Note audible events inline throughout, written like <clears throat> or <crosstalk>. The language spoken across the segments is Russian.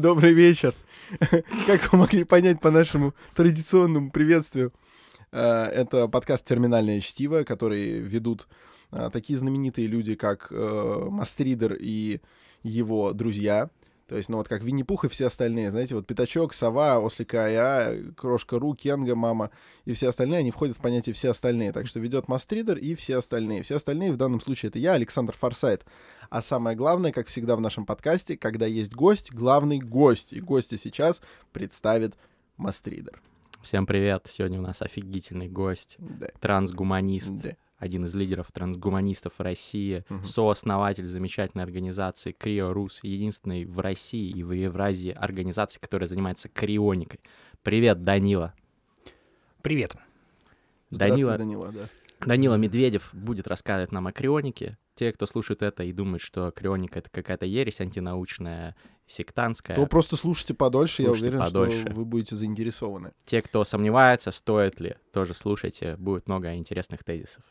Добрый вечер. <laughs> Как вы могли понять по нашему традиционному приветствию, э, это подкаст «Терминальное чтиво», который ведут э, такие знаменитые люди, как э, Мастридер и его друзья. То есть, ну вот как Винни-Пух и все остальные, знаете, вот Пятачок, Сова, Ослика Ая, Крошка Ру, Кенга, Мама и все остальные, они входят в понятие «все остальные». Так что ведет Мастридер и все остальные. Все остальные в данном случае это я, Александр Форсайт. А самое главное, как всегда в нашем подкасте, когда есть гость, главный гость. И гостя сейчас представит Мастридер. Всем привет. Сегодня у нас офигительный гость, Да. трансгуманист, Да. Один из лидеров трансгуманистов России, Мгм. сооснователь замечательной организации Крио Рус, единственной в России и в Евразии организации, которая занимается крионикой. Привет, Данила. Привет. Данила, Данила, да. Данила Медведев будет рассказывать нам о крионике. Те, кто слушает это и думают, что крионика — это какая-то ересь антинаучная, сектантская. То просто слушайте подольше, я Слушайте уверен, подольше. что вы будете заинтересованы. Те, кто сомневается, стоит ли, тоже слушайте, будет много интересных тезисов.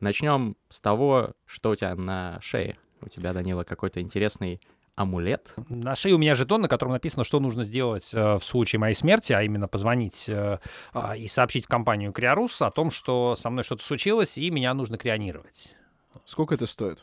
Начнем с того, что у тебя на шее. У тебя, Данила, какой-то интересный амулет. На шее у меня жетон, на котором написано, что нужно сделать э, в случае моей смерти, а именно позвонить э, а, и сообщить в компанию Криорус о том, что со мной что-то случилось, и меня нужно крионировать. Сколько это стоит?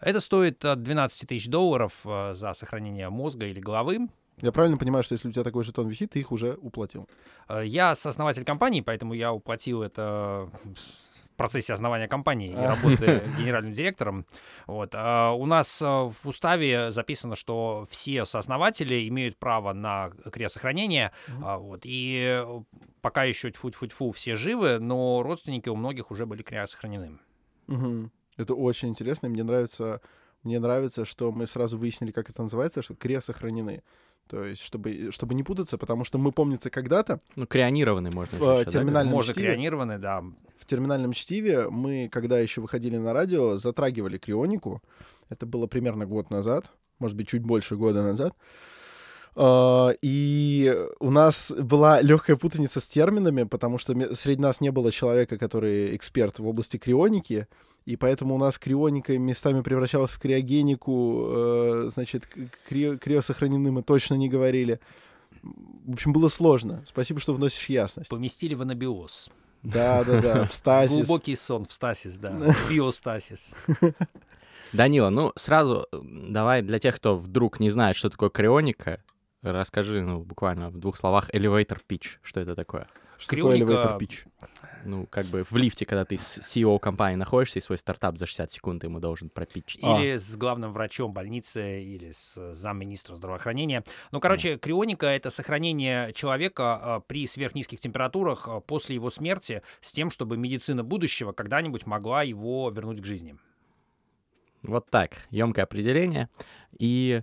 Это стоит от 12 тысяч долларов э, за сохранение мозга или головы. Я правильно понимаю, что если у тебя такой жетон висит, ты их уже уплатил? Э, Я сооснователь компании, поэтому я уплатил это в процессе основания компании и А. работы <laughs> генеральным директором. Вот. А У нас э, в уставе записано, что все сооснователи имеют право на криосохранение. А, Вот. И э, пока еще тьфу-тьфу-тьфу все живы, но родственники у многих уже были криосохранены. Мгм. Это очень интересно, и мне нравится, мне нравится, что мы сразу выяснили, как это называется, что крия сохранены. То есть, чтобы, чтобы не путаться, потому что мы, помнится, когда-то Ну, крионированный можно В, еще, э, да, терминальном Можно чтиве. крионированы, да. в терминальном чтиве мы, когда еще выходили на радио, затрагивали крионику. Это было примерно год назад, может быть, чуть больше года назад. А, И у нас была легкая путаница с терминами, потому что среди нас не было человека, который эксперт в области крионики, и поэтому у нас крионика местами превращалась в криогенику, э, значит, к- крио, криосохранены мы точно не говорили. В общем, было сложно. Спасибо, что вносишь ясность. Поместили в анабиоз. Да, да, да, в стазис. Глубокий сон в стасис, да. В Биостасис. Данила, ну, сразу давай для тех, кто вдруг не знает, что такое крионика, расскажи, ну, буквально в двух словах, elevator pitch, что это такое? Что такое Крионика- elevator pitch? Ну, как бы в лифте, когда ты с CEO компании находишься, и свой стартап за 60 секунд ему должен пропитчить. А. Или с главным врачом больницы, или с э, замминистра здравоохранения. Ну, короче, крионика — это сохранение человека э, при сверхнизких температурах э, после его смерти с тем, чтобы медицина будущего когда-нибудь могла его вернуть к жизни. Вот так, емкое определение. И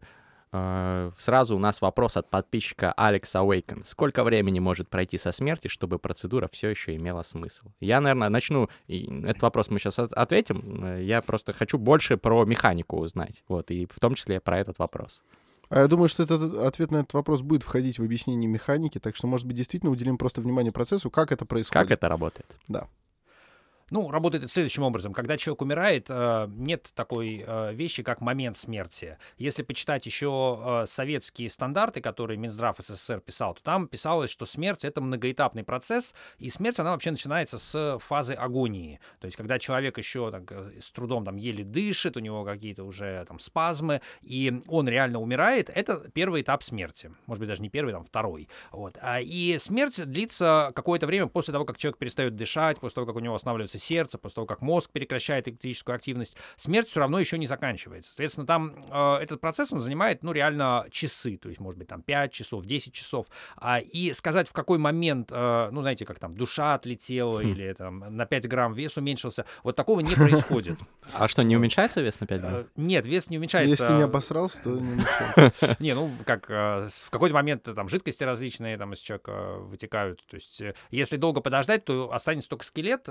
сразу у нас вопрос от подписчика Алекса Уэйкен. Сколько времени может пройти со смерти, чтобы процедура все еще имела смысл? Я, наверное, начну. Этот вопрос мы сейчас ответим. Э, Я просто хочу больше про механику узнать. Вот, и в том числе про этот вопрос. А я думаю, что этот ответ на этот вопрос будет входить в объяснение механики, так что, может быть, действительно уделим просто внимание процессу, как это происходит. Как это работает? Да. Ну, работает это следующим образом. Когда человек умирает, э, нет такой э, вещи, как момент смерти. Если почитать еще э, советские стандарты, которые Минздрав СССР писал, то там писалось, что смерть — это многоэтапный процесс, и смерть, она вообще начинается с фазы агонии. То есть, когда человек еще так, с трудом там еле дышит, у него какие-то уже там спазмы, и он реально умирает, это первый этап смерти. Может быть, даже не первый, там второй. Вот. А, И смерть длится какое-то время после того, как человек перестает дышать, после того, как у него останавливается сердце, после того, как мозг прекращает электрическую активность. Смерть все равно еще не заканчивается. Соответственно, там э, этот процесс, он занимает, ну, реально часы, то есть, может быть, там 5 часов, 10 часов. А, и сказать, в какой момент, э, ну, знаете, как там душа отлетела или там на 5 грамм вес уменьшился, вот такого не происходит. <laughs> А что, не уменьшается вес на 5 грамм? Э, Нет, вес не уменьшается. Если ты не обосрался, то не <laughs> мешается. Не, ну, как э, в какой-то момент э, там жидкости различные там из человека вытекают. То есть, если долго подождать, то останется только скелет лет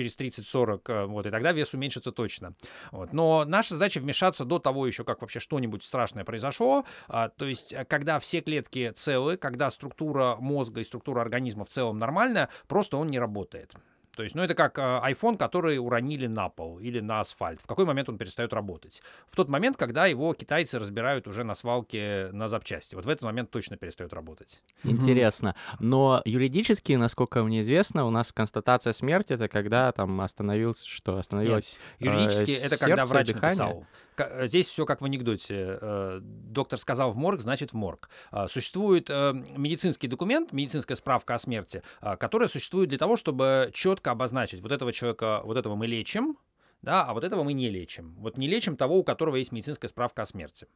через 30-40, э, вот, и тогда вес уменьшится точно. Вот. Но наша задача вмешаться до того еще, как вообще что-нибудь страшное произошло. А, то есть, э, когда все клетки целы, когда структура мозга и структура организма в целом нормальная, просто он не работает. То есть, ну, это как э, iPhone, который уронили на пол или на асфальт. В какой момент он перестает работать? В тот момент, когда его китайцы разбирают уже на свалке на запчасти. Вот в этот момент точно перестает работать. Интересно. Но юридически, насколько мне известно, у нас констатация смерти это когда там остановился, что остановилось. Нет, юридически э, это когда сердце, врач дыхание? написал. Э, Здесь все как в анекдоте. Э, Доктор сказал в морг, значит в морг. А, Существует э, медицинский документ, медицинская справка о смерти, а, которая существует для того, чтобы четко обозначить, вот этого человека, вот этого мы лечим, да, а вот этого мы не лечим. Вот не лечим того, у которого есть медицинская справка о смерти.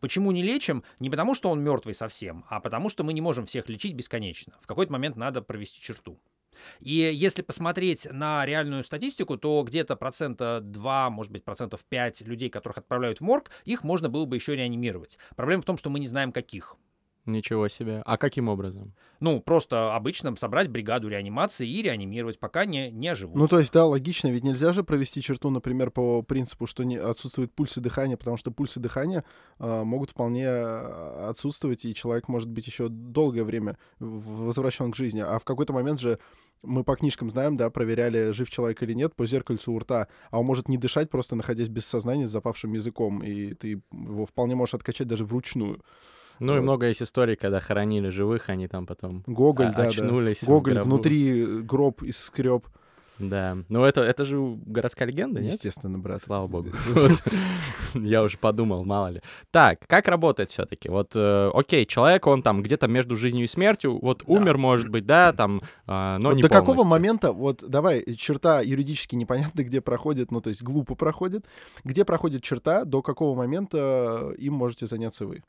Почему не лечим? Не потому, что он мертвый совсем, а потому, что мы не можем всех лечить бесконечно. В какой-то момент надо провести черту. И если посмотреть на реальную статистику, то где-то процента 2, может быть, процентов 5 людей, которых отправляют в морг, их можно было бы еще реанимировать. Проблема в том, что мы не знаем, каких. Ничего себе. А каким образом? Ну, просто обычно собрать бригаду реанимации и реанимировать, пока не, не оживут. Ну, то есть, да, логично, ведь нельзя же провести черту, например, по принципу, что не отсутствует пульс и дыхание, потому что пульс и дыхание а, могут вполне а, отсутствовать, и человек может быть еще долгое время возвращен к жизни. А в какой-то момент же мы по книжкам знаем, да, проверяли, жив человек или нет, по зеркальцу у рта, а он может не дышать, просто находясь без сознания с запавшим языком, и ты его вполне можешь откачать даже вручную. Ну и много есть историй, когда хоронили живых, они там потом Гоголь, а- да, очнулись да. Гоголь внутри э, гроб из скреб. Да. Ну это, это же городская легенда, нет? Естественно, брат. Слава богу. <laughs> Я уже подумал, мало ли. Так, как работает все-таки? Вот, э, окей, человек, он там где-то между жизнью и смертью, вот умер, может быть, да, там, э, но не до какого момента, вот давай, черта юридически непонятно, где проходит, ну то есть глупо проходит, где проходит черта, до какого момента им можете заняться вы?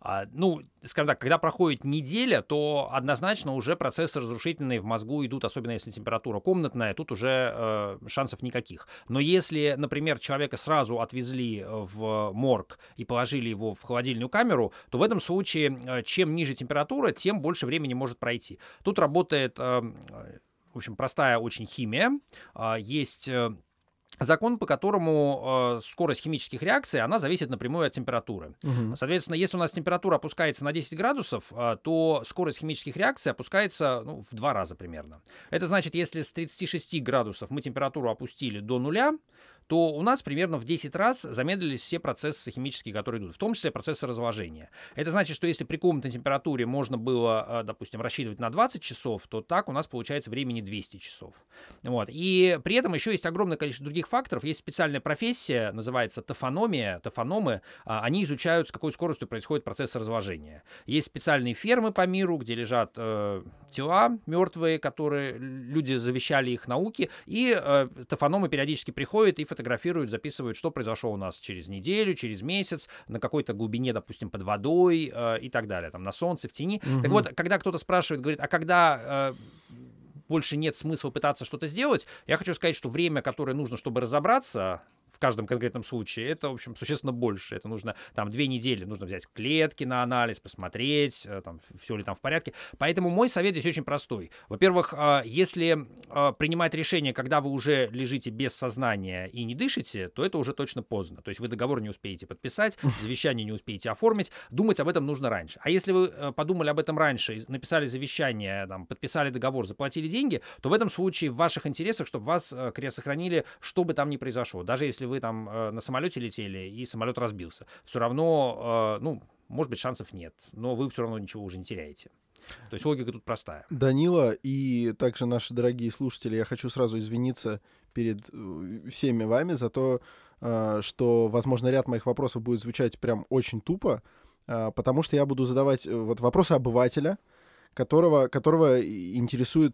А, ну, скажем так, когда проходит неделя, то однозначно уже процессы разрушительные в мозгу идут, особенно если температура комнатная, тут уже э, шансов никаких. Но если, например, человека сразу отвезли в морг и положили его в холодильную камеру, то в этом случае э, чем ниже температура, тем больше времени может пройти. Тут работает, э, в общем, простая очень химия. А, Есть э, закон, по которому э, скорость химических реакций, она зависит напрямую от температуры. Соответственно, если у нас температура опускается на 10 градусов, а, то скорость химических реакций опускается ну, в два раза примерно. Это значит, если с 36 градусов мы температуру опустили до нуля, то у нас примерно в 10 раз замедлились все процессы химические, которые идут, в том числе процессы разложения. Это значит, что если при комнатной температуре можно было, а, допустим, рассчитывать на 20 часов, то так у нас получается времени 200 часов. Вот. И при этом еще есть огромное количество других факторов. Есть специальная профессия, называется тофономия, тофономы. а, Они изучают, с какой скоростью происходит процесс разложения. Есть специальные фермы по миру, где лежат э, тела мертвые, которые люди завещали их науке, и э, тофономы периодически приходят и фотографируют, записывают, что произошло у нас через неделю, через месяц, на какой-то глубине, допустим, под водой э, и так далее, там на солнце, в тени. Так вот, когда кто-то спрашивает, говорит, а когда э, больше нет смысла пытаться что-то сделать, я хочу сказать, что время, которое нужно, чтобы разобраться в каждом конкретном случае, это, в общем, существенно больше. Это нужно, там, две недели, нужно взять клетки на анализ, посмотреть, э, там, все ли там в порядке. Поэтому мой совет здесь очень простой. Во-первых, э, если э, принимать решение, когда вы уже лежите без сознания и не дышите, то это уже точно поздно. То есть вы договор не успеете подписать, завещание не успеете оформить, думать об этом нужно раньше. А если вы э, подумали об этом раньше, написали завещание, там, подписали договор, заплатили деньги, то в этом случае в ваших интересах, чтобы вас э, крест сохранили, что бы там ни произошло. Даже если вы там э, на самолете летели и самолет разбился, все равно, э, ну, может быть, шансов нет, но вы все равно ничего уже не теряете. То есть логика тут простая. Данила и также наши дорогие слушатели, я хочу сразу извиниться перед э, всеми вами за то, что, возможно, ряд моих вопросов будет звучать прям очень тупо, потому что я буду задавать вот вопросы обывателя, которого, которого интересует,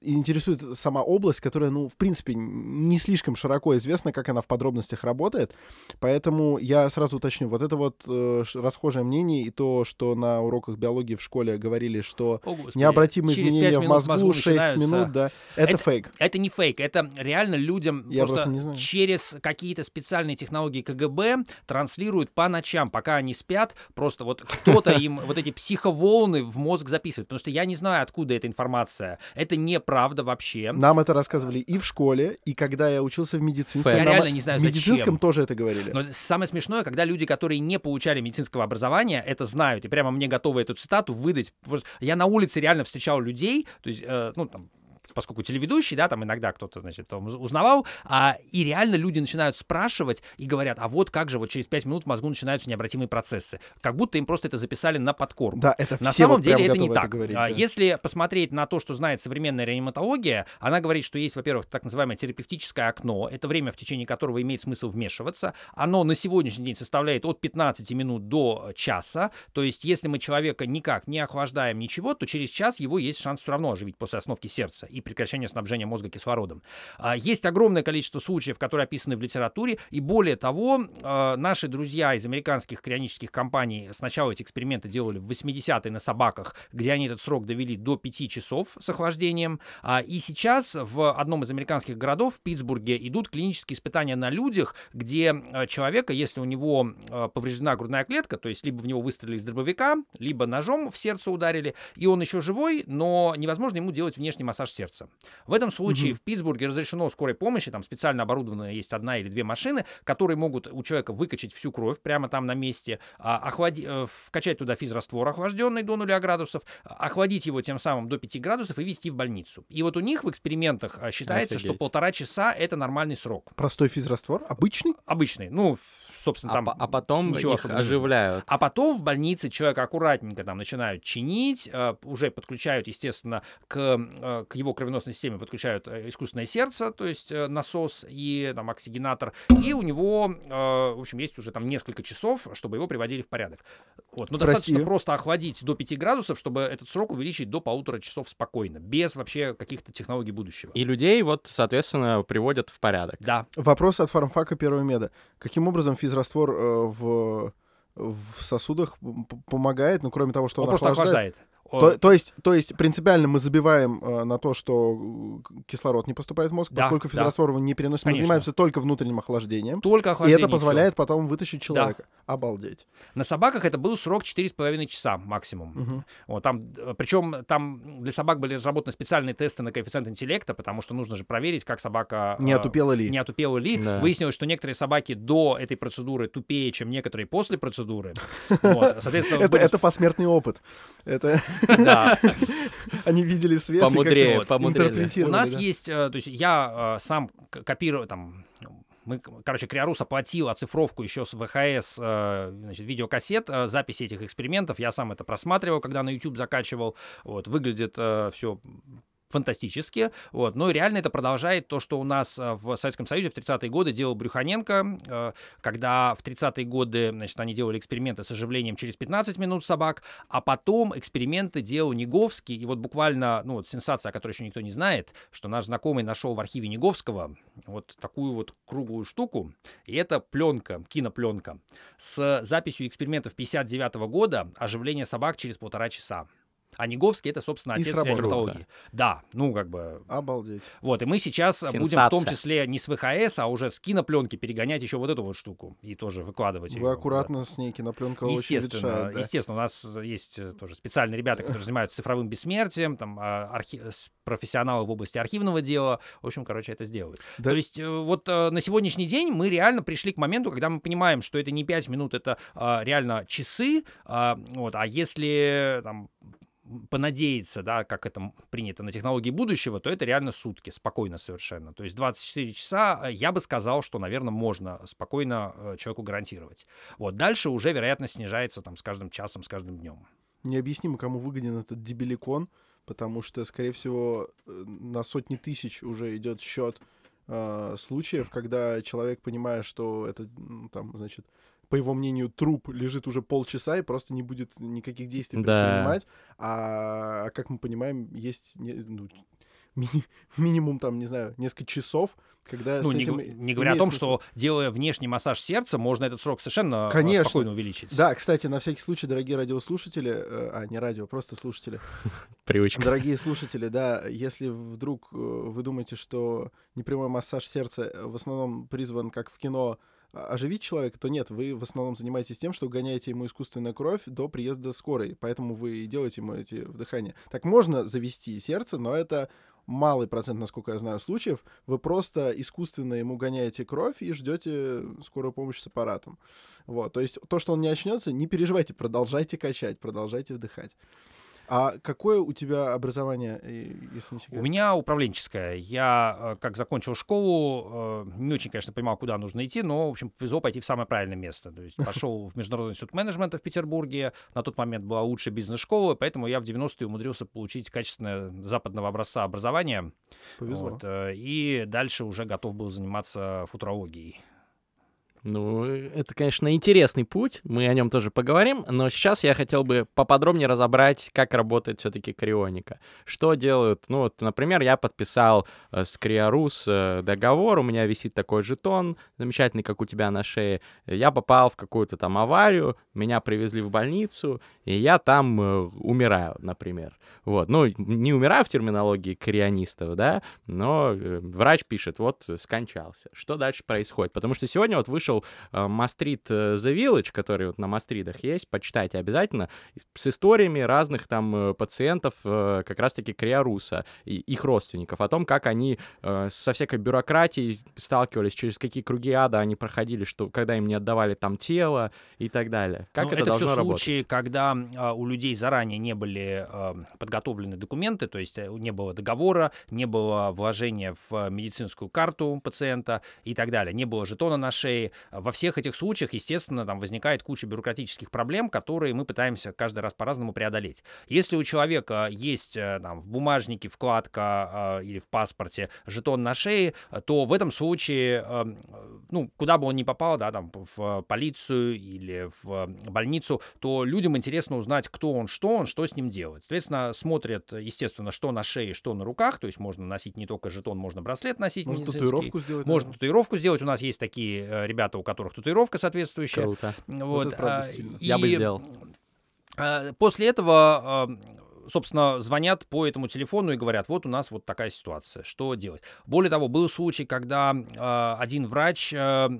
интересует сама область, которая, ну, в принципе, не слишком широко известна, как она в подробностях работает. Поэтому я сразу уточню, вот это вот э, расхожее мнение и то, что на уроках биологии в школе говорили, что О, Господи, необратимые изменения в мозгу, мозгу 6 начинаются- минут, да, это, фейк. Это не фейк, это реально людям Я просто, просто не знаю. через какие-то специальные технологии КГБ транслируют по ночам, пока они спят, просто вот кто-то <laughs> им вот эти психоволны в мозг записывает, потому что я не знаю, откуда эта информация. Это неправда вообще. Нам это рассказывали и в школе, и когда я учился в медицинском. Я нам реально не знаю, в медицинском зачем. тоже это говорили. Но самое смешное, когда люди, которые не получали медицинского образования, это знают, и прямо мне готовы эту цитату выдать. Я на улице реально встречал людей, то есть, э, ну, там, поскольку телеведущий, да, там иногда кто-то, значит, там узнавал, а, и реально люди начинают спрашивать и говорят, а вот как же вот через 5 минут в мозгу начинаются необратимые процессы. Как будто им просто это записали на подкорку. Да, это На самом вот деле это не готовы так. говорить, А, да. Если посмотреть на то, что знает современная реаниматология, она говорит, что есть, во-первых, так называемое терапевтическое окно. Это время, в течение которого имеет смысл вмешиваться. Оно на сегодняшний день составляет от 15 минут до часа. То есть, если мы человека никак не охлаждаем, ничего, то через час его есть шанс все равно оживить после остановки сердца и прекращения снабжения мозга кислородом. А, Есть огромное количество случаев, которые описаны в литературе, и более того, э, наши друзья из американских крионических компаний сначала эти эксперименты делали в 80-е на собаках, где они этот срок довели до 5 часов с охлаждением, А, и сейчас в одном из американских городов, в Питтсбурге, идут клинические испытания на людях, где человека, если у него повреждена грудная клетка, то есть либо в него выстрелили из дробовика, либо ножом в сердце ударили, и он еще живой, но невозможно ему делать внешний массаж сердца. В этом случае Мгм. в Питтсбурге разрешено скорой помощи, там специально оборудованная есть одна или две машины, которые могут у человека выкачать всю кровь прямо там на месте, а, охлади- э, вкачать туда физраствор охлажденный до 0 градусов, а, охладить его тем самым до 5 градусов и вести в больницу. И вот у них в экспериментах а, считается, что Офигеть. полтора часа это нормальный срок. Простой физраствор? Обычный? Обычный. Ну, собственно, А, там по- а потом ничего их оживляют. а потом в больнице человека аккуратненько там начинают чинить, э, уже подключают, естественно, к, э, к его кровеносной системе подключают э, искусственное сердце, то есть э, насос и там оксигенатор, и у него, э, в общем, есть уже там несколько часов, чтобы его приводили в порядок. Вот. Но достаточно Прости. просто охладить до 5 градусов, чтобы этот срок увеличить до полутора часов спокойно, без вообще каких-то технологий будущего. И людей вот, соответственно, приводят в порядок. Да, Вопрос от фармфака первого меда. Каким образом физраствор э, в, в сосудах помогает, ну, кроме того, что он он, просто охлаждает? охлаждает. То, то есть, то есть принципиально мы забиваем э, на то, что э, кислород не поступает в мозг, Да, поскольку да. физраствор не переносим. Мы Конечно. занимаемся только внутренним охлаждением. Только И охлаждение. это всё. позволяет потом вытащить человека. Обалдеть. На собаках это был срок 4,5 часа максимум. Мгм. Вот, там, причем там для собак были разработаны специальные тесты на коэффициент интеллекта, потому что нужно же проверить, как собака Не э, отупела ли? не отупела ли. Да. Выяснилось, что некоторые собаки до этой процедуры тупее, чем некоторые после процедуры. <laughs> Вот, Соответственно, Это, были- это посмертный опыт. Это да. они видели свет Помудрее, помудрее. У нас есть, э, то есть я э, сам копирую там. Мы, короче, Криорус оплатил оцифровку еще с ВХС, э, значит, видеокассет, записи этих экспериментов. Я сам это просматривал, когда на YouTube закачивал. Вот, выглядит все фантастически. Вот. Но реально это продолжает то, что у нас э, в Советском Союзе в 30-е годы делал Брюханенко, э, когда в 30-е годы значит, они делали эксперименты с оживлением через 15 минут собак, а потом эксперименты делал Неговский. И вот буквально, ну вот сенсация, о которой еще никто не знает, что наш знакомый нашел в архиве Неговского вот такую вот круглую штуку. И это пленка, кинопленка с записью экспериментов 59 года оживления собак через полтора часа. А Неговский это, собственно, отец сработало. реаниматологии. Да, ну как бы Обалдеть. вот, и мы сейчас будем в том Сенсация. числе не с ВХС, а уже с кинопленки перегонять еще вот эту вот штуку и тоже выкладывать. Вы да. аккуратно с ней кинопленка очень Естественно, ветшает. да. естественно, у нас есть э, тоже специальные ребята, которые занимаются цифровым бессмертием, там а, архи- профессионалы в области архивного дела. В общем, короче, это сделают. Да. То есть э, вот э, на сегодняшний день мы реально пришли к моменту, когда мы понимаем, что это не 5 минут, это а, реально часы. а, вот, а если там понадеяться, да, как это принято на технологии будущего, то это реально сутки, спокойно совершенно. То есть 24 часа, э, я бы сказал, что, наверное, можно спокойно э, человеку гарантировать. Вот, дальше уже вероятность снижается там с каждым часом, с каждым днем. Необъяснимо, кому выгоден этот дебиликон, потому что, скорее всего, э, на сотни тысяч уже идет счет э, случаев, когда человек, понимая, что это, там, значит, по его мнению, труп лежит уже полчаса и просто не будет никаких действий Да. предпринимать. А, а как мы понимаем, есть ну, ми- минимум, там, не знаю, несколько часов, когда Ну, с не, этим не говоря о том, смысл. что делая внешний массаж сердца, можно этот срок совершенно э, Конечно. спокойно увеличить. Да, кстати, на всякий случай, дорогие радиослушатели, э, а, не радио, просто слушатели, <laughs> Привычка. Дорогие слушатели, да, если вдруг э, вы думаете, что непрямой массаж сердца в основном призван, как в кино, оживить человека, то нет, вы в основном занимаетесь тем, что гоняете ему искусственную кровь до приезда скорой, поэтому вы делаете ему эти вдыхания. Так можно завести сердце, но это малый процент, насколько я знаю, случаев. Вы просто искусственно ему гоняете кровь и ждете скорую помощь с аппаратом. Вот, то есть то, что он не очнется, не переживайте, продолжайте качать, продолжайте вдыхать. А какое у тебя образование, э, если не секрет? У меня управленческое. Я, э, как закончил школу, э, не очень, конечно, понимал, куда нужно идти, но, в общем, повезло пойти в самое правильное место. То есть пошел в Международный институт менеджмента в Петербурге. На тот момент была лучшая бизнес-школа, поэтому я в 90-е умудрился получить качественное западного образца образование. Повезло. Вот, и дальше уже готов был заниматься футурологией. Ну, это, конечно, интересный путь, мы о нем тоже поговорим, но сейчас я хотел бы поподробнее разобрать, как работает все-таки крионика. Что делают, ну вот, например, я подписал э, с Криорус э, договор, у меня висит такой жетон, замечательный, как у тебя на шее. Я попал в какую-то там аварию, меня привезли в больницу, и я там э, умираю, например. Вот, ну, не умираю в терминологии крионистов, да, но э, врач пишет, вот, скончался. Что дальше происходит? Потому что сегодня вот вышел э, Мастрит э, The Village, который вот на Мастридах есть, почитайте обязательно, с историями разных там э, пациентов э, как раз-таки Криоруса и их родственников, о том, как они э, со всякой бюрократией сталкивались, через какие круги ада они проходили, что когда им не отдавали там тело и так далее. Как Ну, это, это должно все работать? случаи, когда а, у людей заранее не были а, подготовлены документы, то есть э, не было договора, не было вложения в а, медицинскую карту пациента и так далее, не было жетона на шее. Во всех этих случаях, естественно, там возникает куча бюрократических проблем, которые мы пытаемся каждый раз по-разному преодолеть. Если у человека есть э, там, в бумажнике вкладка а, или в паспорте жетон на шее, то в этом случае, э, ну, куда бы он ни попал, да, там, в полицию или в больницу, то людям интересно узнать, кто он, что он, что с ним делать. Соответственно, смотрят, естественно, что на шее, что на руках, то есть можно носить не только жетон, можно браслет носить Можно татуировку сделать? Можно наверное? татуировку сделать. У нас есть такие э, ребята, у которых татуировка соответствующая. Круто. Вот, это правда а, стильно. Я бы и, сделал. а, После этого, собственно, звонят по этому телефону и говорят, вот у нас вот такая ситуация, что делать. Более того, был случай, когда а, один врач, а,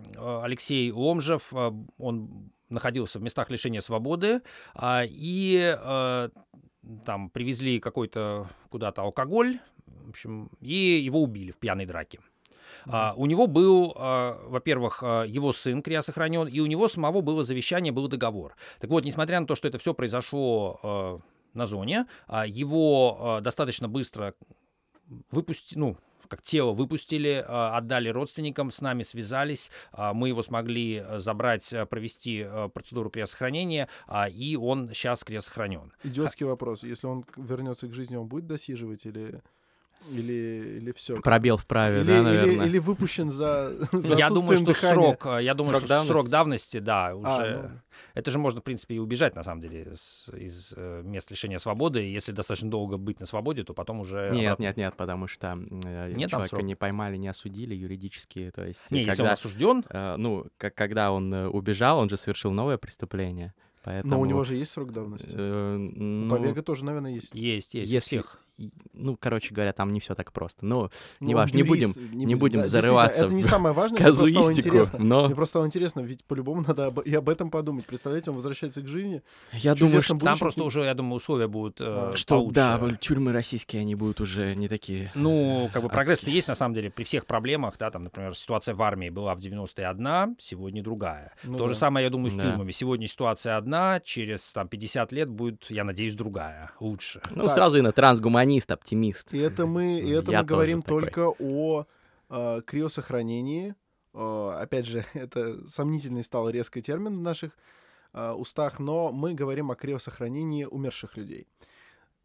Алексей Ломжев, а, он находился в местах лишения свободы, а, и а, там привезли какой-то куда-то алкоголь, в общем, и его убили в пьяной драке. А, у него был, а, во-первых, а, его сын Крия сохранен, и у него самого было завещание, был договор. Так вот, несмотря на то, что это все произошло на зоне, а, его достаточно быстро выпустили, ну, как тело выпустили, а, отдали родственникам, с нами связались, а, мы его смогли а, забрать, а, провести процедуру криосохранения, а, и он сейчас криосохранен. Идиотский вопрос. Если он вернется к жизни, он будет досиживать или... Или, или все? Пробел в праве, или, да, или- наверное. или выпущен за, <laughs> за Я думаю, что дыхания? срок, а, я думаю, Срок что давности? срок давности, да, уже. А, ну. Это же можно, в принципе, и убежать, на самом деле, с- из э, мест лишения свободы. И Если достаточно долго быть на свободе, то потом уже... Нет, обратно- нет, нет, потому что э, Нет человека не поймали, не осудили юридически, то есть Не, если он когда, осужден, э, ну, как, когда он э, убежал, он же совершил новое преступление, поэтому... Но у него же есть срок давности. э, ну, Побега тоже, наверное, есть. есть, есть. у если, всех. Ну, короче говоря, там не все так просто. Ну, Ну, неважно, не он будем, юрист, не будем да, зарываться Это не самое важное, мне просто стало казуистику, интересно. но Мне просто стало интересно, ведь по-любому надо об- и об этом подумать. Представляете, он возвращается к жизни. я думаю, что, Там будущем просто ты- уже, я думаю, условия будут э, А, что получше. да, тюрьмы российские, они будут уже не такие... Ну, как бы прогресс-то есть, на самом деле, при всех проблемах, да, там, например, ситуация в армии была в 90-е одна, сегодня другая. Ну То да. же самое, я думаю, с Да. тюрьмами. Сегодня ситуация одна, через, там, 50 лет будет, я надеюсь, другая, лучше. Ну, Так. сразу и на трансгуманист, оптимист. И это мы, и <laughs> это Я мы говорим такой. только о э, криосохранении. Э, опять же, <laughs> это сомнительный стал резкий термин в наших э, устах, но мы говорим о криосохранении умерших людей.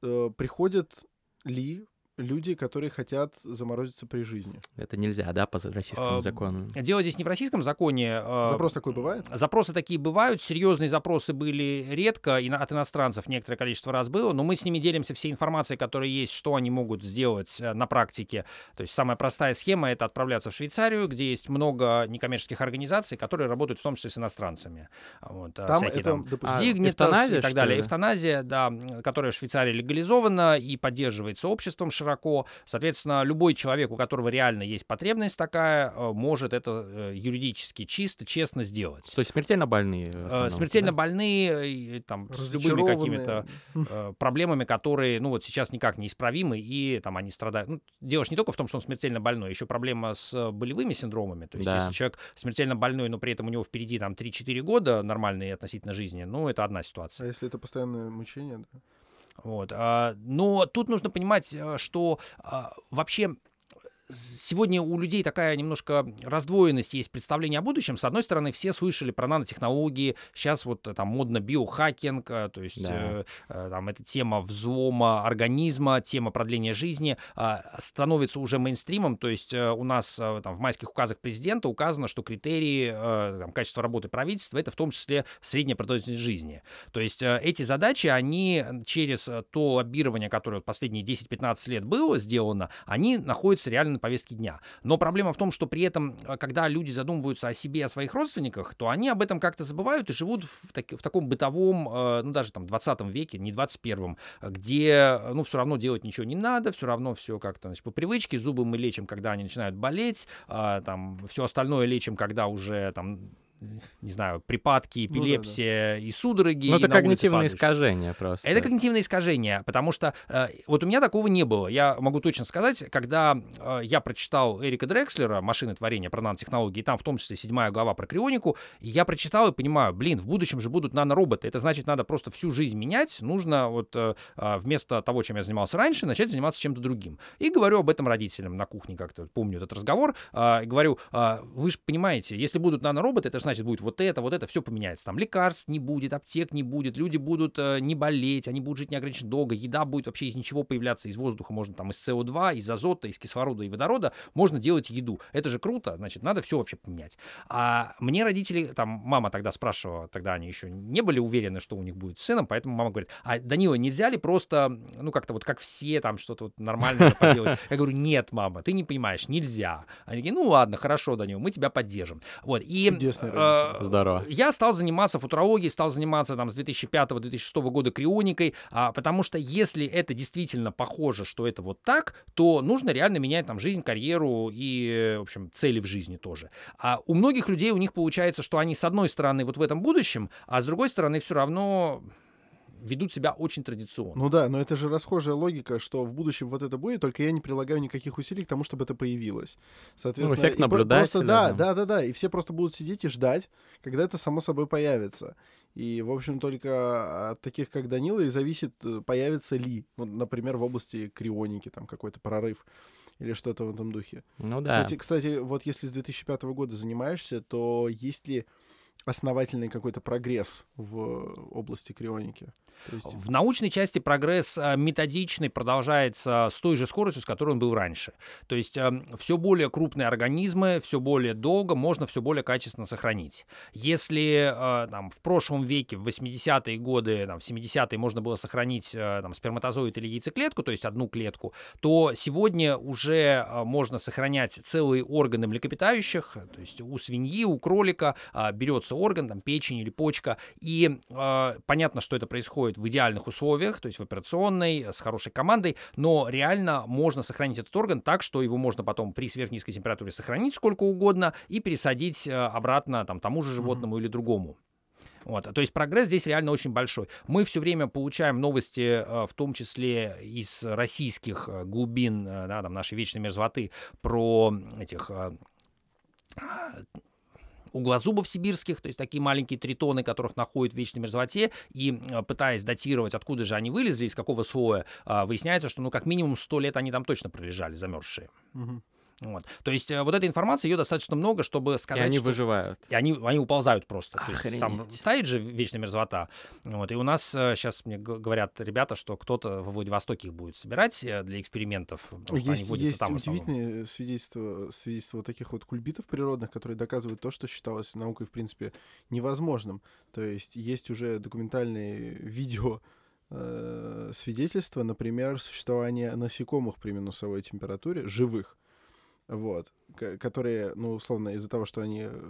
Э, приходят ли люди, которые хотят заморозиться при жизни? Это нельзя, да, по российскому А, закону? Дело здесь не в российском законе. э, Запрос такой бывает? Запросы такие бывают, серьезные запросы были редко, и от иностранцев некоторое количество раз было, но мы с ними делимся всей информацией, которая есть, что они могут сделать э, на практике. То есть самая простая схема — это отправляться в Швейцарию, где есть много некоммерческих организаций, которые работают в том числе с иностранцами. Вот, а, Там всякие это, там допустим, А, эвтаназия, и так далее. Эвтаназия, да, которая в Швейцарии легализована и поддерживается обществом широко. Соответственно, любой человек, у которого реально есть потребность такая, э, может это э, юридически чисто, честно сделать. То есть смертельно больные. Э, основном, Смертельно да? больные, там, с любыми какими-то проблемами, которые, ну вот сейчас никак не исправимы, и там они страдают. Ну, дело ж не только в том, что он смертельно больной, еще проблема с болевыми синдромами. То есть Да. если человек смертельно больной, но при этом у него впереди там 3-4 года нормальной относительно жизни, ну это одна А ситуация. если это постоянное мучение, да? Вот. а, Но тут нужно понимать, э, что а, вообще сегодня у людей такая немножко раздвоенность есть представление о будущем. С одной стороны, все слышали про нанотехнологии, сейчас вот э, там модно биохакинг, э, то есть Да. э, э, там эта тема взлома организма, тема продления жизни э, становится уже мейнстримом, то есть э, у нас э, там в майских указах президента указано, что критерии э, там, качества работы правительства это в том числе средняя продолжительность жизни. То есть э, эти задачи, они через то лоббирование, которое вот последние 10-15 лет было сделано, они находятся реально на повестке дня. Но проблема в том, что при этом, э, когда люди задумываются о себе о своих родственниках, то они об этом как-то забывают и живут в, так- в таком бытовом, э, ну даже там 20 веке, не 21, где, э, ну, все равно делать ничего не надо, все равно все как-то, значит, по привычке, зубы мы лечим, когда они начинают болеть, а, там, все остальное лечим, когда уже там не знаю, припадки, Ну да, да. эпилепсия и судороги. Ну, это когнитивное искажение просто. Это когнитивное искажение, потому что э, вот у меня такого не было. Я могу точно сказать, когда э, я прочитал Эрика Дрекслера «Машины творения» про нанотехнологии, там в том числе седьмая глава про крионику, я прочитал и понимаю, блин, в будущем же будут нанороботы. Это значит, надо просто всю жизнь менять. Нужно вот э, э, вместо того, чем я занимался раньше, начать заниматься чем-то другим. И говорю об этом родителям на кухне как-то, помню этот разговор, э, говорю, э, вы же понимаете, если будут нанороботы, это значит будет вот это, вот это, все поменяется. Там лекарств не будет, аптек не будет, люди будут э, не болеть, они будут жить неограниченно долго, еда будет вообще из ничего появляться, из воздуха можно там из СО2, из азота, из кислорода и водорода, можно делать еду. Это же круто, значит, надо все вообще поменять. А мне родители, там, мама тогда спрашивала, тогда они еще не были уверены, что у них будет с сыном, поэтому мама говорит, а Данила, нельзя ли просто, ну, как-то вот как все, там, что-то вот нормально поделать? Я говорю, нет, мама, ты не понимаешь, нельзя. Они такие, ну, ладно, хорошо, Данил, мы тебя поддержим. Вот, и... Чудесные э. Здорово. Я стал заниматься футурологией, стал заниматься там с 2005-2006 года крионикой, а, потому что если это действительно похоже, что это вот так, то нужно реально менять там жизнь, карьеру и, в общем, цели в жизни тоже. А у многих людей у них получается, что они с одной стороны вот в этом будущем, а с другой стороны все равно ведут себя очень традиционно. Ну да, но это же расхожая логика, что в будущем вот это будет, только я не прилагаю никаких усилий к тому, чтобы это появилось. Соответственно, эффект и про- просто наблюдателя, да, да. да, да, и все просто будут сидеть и ждать, когда это само собой появится. И, в общем, только от таких, как Данила, и зависит, э, появится ли, вот, например, в области крионики, там какой-то прорыв или что-то в этом духе. Ну да. Кстати, кстати, вот если с 2005 года занимаешься, то есть ли основательный какой-то прогресс в области крионики? Есть В научной части прогресс э, методичный продолжается с той же скоростью, с которой он был раньше. То есть все более крупные организмы, все более долго можно все более качественно сохранить. Если э, там, в прошлом веке, в 80-е годы, там, в 70-е можно было сохранить э, там, сперматозоид или яйцеклетку, то есть одну клетку, то сегодня уже э, можно сохранять целые органы млекопитающих, то есть у свиньи, у кролика а, берется орган, там печень или почка, и э, понятно, что это происходит в идеальных условиях, то есть в операционной, с хорошей командой, но реально можно сохранить этот орган так, что его можно потом при сверхнизкой температуре сохранить сколько угодно и пересадить э, обратно там, тому же животному или другому. Вот. То есть прогресс здесь реально очень большой. Мы все время получаем новости, э, в том числе из российских э, глубин э, да, там, нашей вечной мерзлоты, про этих э, углозубов сибирских, то есть такие маленькие тритоны, которых находят в вечной мерзлоте, и э, пытаясь датировать, откуда же они вылезли, из какого слоя, а, выясняется, что ну как минимум 100 лет они там точно пролежали, замерзшие. Мгм. Вот. То есть э, вот этой информации, ее достаточно много, чтобы И сказать, они что... выживают. И они, они уползают просто. То есть там Охренеть. тает же вечная мерзлота. Вот. И у нас сейчас мне г- говорят ребята, что кто-то во Владивостоке их будет собирать э, для экспериментов, потому что они Есть, водятся есть там удивительные свидетельства, свидетельства вот таких вот кульбитов природных, которые доказывают то, что считалось наукой, в принципе, невозможным. То есть есть уже документальные видео э, свидетельства, например, существования насекомых при минусовой температуре, живых, вот, ко- которые, ну, условно, из-за того, что они э,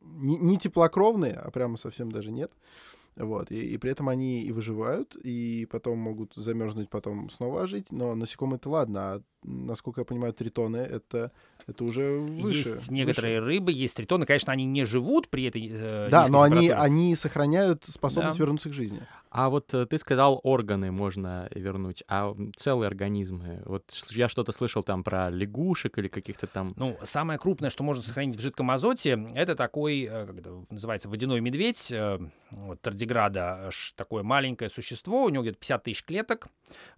не, не теплокровные, а прямо совсем даже нет, вот, и, и при этом они и выживают, и потом могут замерзнуть, потом снова ожить, но насекомые-то ладно, а насколько я понимаю, тритоны это, это уже выше. есть некоторые рыбы, есть тритоны. Конечно, они не живут при этой э, Да, но они, они сохраняют способность Да. вернуться к жизни. А вот э, ты сказал, органы можно вернуть, а целые организмы? Вот я что-то слышал там про лягушек или каких-то там... Ну, самое крупное, что можно сохранить в жидком азоте, это такой, э, как это называется, водяной медведь, э, вот, тардиграда, такое маленькое существо, у него где-то 50 тысяч клеток,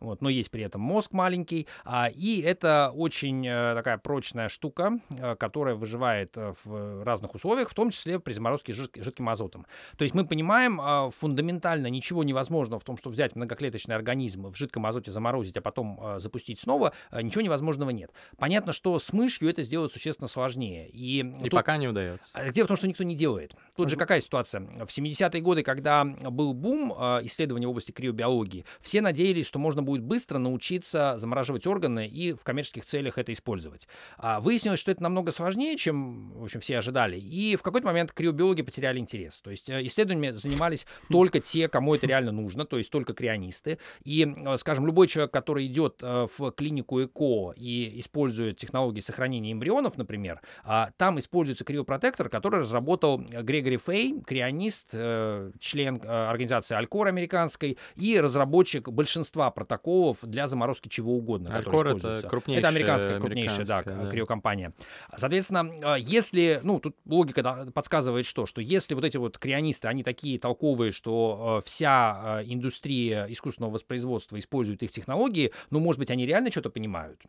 вот, но есть при этом мозг маленький, а, и это очень такая прочная штука, которая выживает в разных условиях, в том числе при заморозке жидким азотом. То есть мы понимаем фундаментально ничего невозможного в том, чтобы взять многоклеточный организм в жидком азоте заморозить, а потом э, запустить снова, э, ничего невозможного нет. Понятно, что с мышью это сделать существенно сложнее. И, и тут... пока не удается. А, дело в том, что никто не делает. Тут uh-huh. же какая ситуация? В 70-е годы, когда был бум э, исследований в области криобиологии, все надеялись, что можно будет быстро научиться замораживать органы и в коммерческих целях это использовать. А выяснилось, что это намного сложнее, чем, в общем, все ожидали. И в какой-то момент криобиологи потеряли интерес. То есть э, исследованиями занимались только те, кому это реально нужно, то есть только крионисты. И, э, скажем, любой человек, который идет э, в клинику ЭКО и использует технологии сохранения эмбрионов, например, а, там используется криопротектор, который разработал Грегори Фей, крионист, э, член организации Алькор американской и разработчик большинства протоколов для заморозки чего угодно, Алькор это крупнейшая, это американская крупнейшая да, да. криокомпания. Соответственно, если, ну, тут логика подсказывает что, что если вот эти вот крионисты, они такие толковые, что вся индустрия искусственного воспроизводства использует их технологии, ну, может быть, они реально что-то понимают.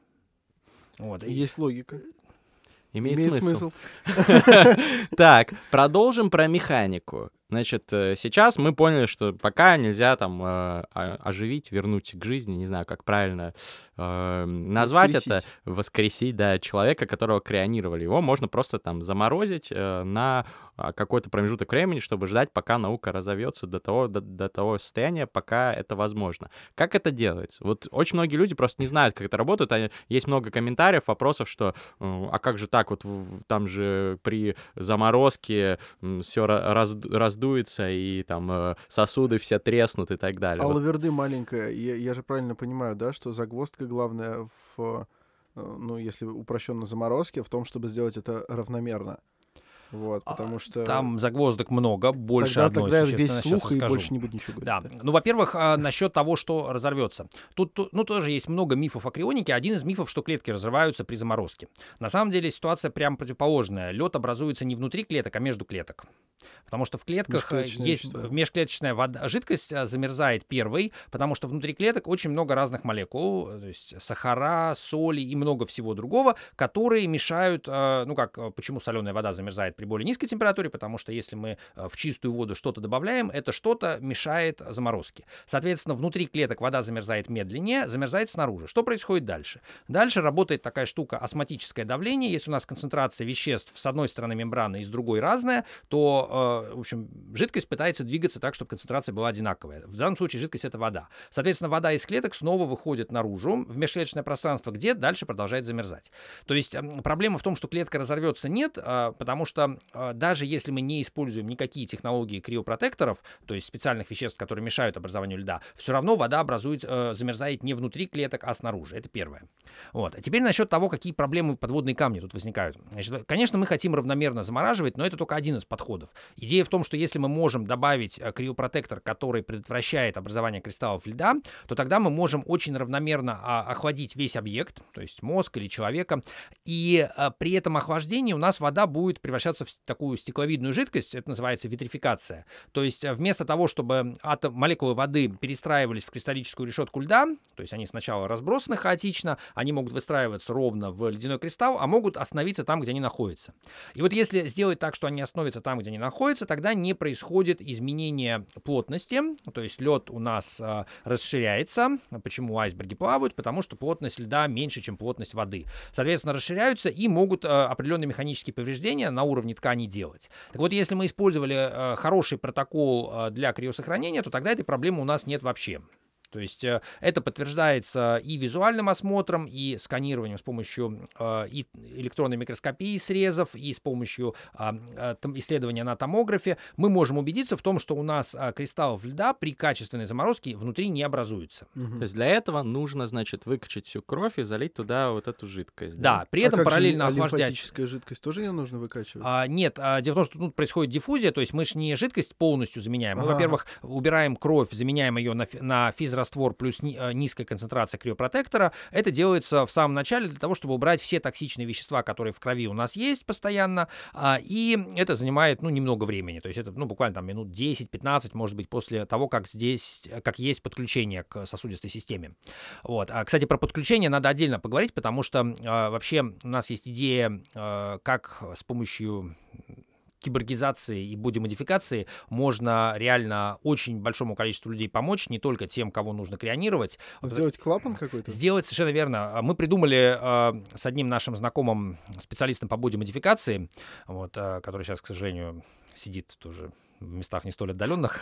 Вот. Есть логика. Имеет, Имеет смысл. <laughs> Так, продолжим про механику. Значит, э, сейчас мы поняли, что пока нельзя там э, оживить, вернуть к жизни, не знаю, как правильно э, назвать это, воскресить, да, человека, которого крионировали. Его можно просто там заморозить э, на а, какой-то промежуток времени, чтобы ждать, пока наука разовьется до того, до, до того состояния, пока это возможно. Как это делается? Вот очень многие люди просто не знают, как это работает. А есть много комментариев, вопросов, что а как же так, вот там же при заморозке все раз, раздуется, и там э, сосуды все треснут и так далее. А лаверды маленькая, я, я же правильно понимаю, да, что загвоздка главная в, э, ну, если упрощенно заморозке, в том, чтобы сделать это равномерно. Вот, а, потому что... Там загвоздок много, больше тогда, одной, Тогда весь слух и больше не будет ничего говорить. Да. да. Ну, во-первых, а, насчет того, что разорвется. Тут, ну, тоже есть много мифов о крионике. Один из мифов, что клетки разрываются при заморозке. На самом деле ситуация прям противоположная. Лед образуется не внутри клеток, а между клеток. Потому что в клетках есть межклеточная вода, жидкость э, замерзает первой, потому что внутри клеток очень много разных молекул, то есть сахара, соли и много всего другого, которые мешают, ну как, почему соленая вода замерзает при более низкой температуре, потому что если мы в чистую воду что-то добавляем, это что-то мешает заморозке. Соответственно, внутри клеток вода замерзает медленнее, замерзает снаружи. Что происходит дальше? Дальше работает такая штука осмотическое давление. Если у нас концентрация веществ с одной стороны мембраны и с другой разная, то Э, в общем, жидкость пытается двигаться так, чтобы концентрация была одинаковая. В данном случае жидкость — это вода. Соответственно, вода из клеток снова выходит наружу, в межклеточное пространство, где дальше продолжает замерзать. То есть проблема в том, что клетка разорвется, нет, а, потому что а, даже если мы не используем никакие технологии криопротекторов, то есть специальных веществ, которые мешают образованию льда, все равно вода образует, э, замерзает не внутри клеток, а снаружи. Это первое. Вот. А теперь насчет того, какие проблемы подводные камни тут возникают. Значит, конечно, мы хотим равномерно замораживать, но это только один из подходов. Идея в том, что если мы можем добавить э, криопротектор, который предотвращает образование кристаллов льда, то тогда мы можем очень равномерно а, охладить весь объект, то есть мозг или человека, и а, при этом охлаждении у нас вода будет превращаться в такую стекловидную жидкость, это называется витрификация. То есть э, вместо того, чтобы атом, молекулы воды перестраивались в кристаллическую решетку льда, то есть они сначала разбросаны хаотично, они могут выстраиваться ровно в ледяной кристалл, а могут остановиться там, где они находятся. И вот если сделать так, что они остановятся там, где они находятся, тогда не происходит изменение плотности, то есть лед у нас э, расширяется. Почему айсберги плавают? Потому что плотность льда меньше, чем плотность воды. Соответственно, расширяются и могут э, определенные механические повреждения на уровне ткани делать. Так вот, если мы использовали э, хороший протокол э, для криосохранения, то тогда этой проблемы у нас нет вообще. То есть э, это подтверждается и визуальным осмотром, и сканированием с помощью э, и электронной микроскопии срезов, и с помощью а, э, исследования на томографе. Мы можем убедиться в том, что у нас э, кристаллов льда при качественной заморозке внутри не образуется. То есть для этого нужно, значит, выкачать всю кровь и залить туда вот эту жидкость. Да, при А этом как же параллельно а охлаждать. лимфатическая жидкость тоже ее нужно выкачивать? А, нет, а, дело в том, что тут происходит диффузия, то есть мы же не жидкость полностью заменяем. Мы, Ага. во-первых, убираем кровь, заменяем ее на, на физраствор плюс э, низкая концентрация криопротектора. Это делается в самом начале для того, чтобы убрать все токсичные вещества, которые в крови у нас есть постоянно. А, и это занимает, ну, немного времени. То есть это, ну, буквально там минут 10-15, может быть, после того, как здесь, э, как есть подключение к сосудистой системе. Вот. А, кстати, про подключение надо отдельно поговорить, потому что а, вообще у нас есть идея, а, как с помощью киборгизации и бодимодификации можно реально очень большому количеству людей помочь, не только тем, кого нужно крионировать. Сделать клапан какой-то? Сделать совершенно верно. А, Мы придумали э, с одним нашим знакомым специалистом по бодимодификации, вот, э, который сейчас, к сожалению, сидит тоже в местах не столь отдаленных.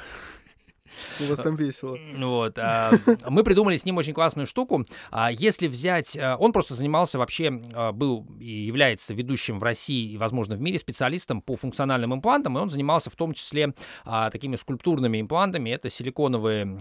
У вас там весело. Вот, а, мы придумали с ним очень классную штуку. А, Если взять, а, он просто занимался вообще, был и является ведущим в России и, возможно, в мире специалистом по функциональным имплантам, и он занимался в том числе такими скульптурными имплантами. Это силиконовые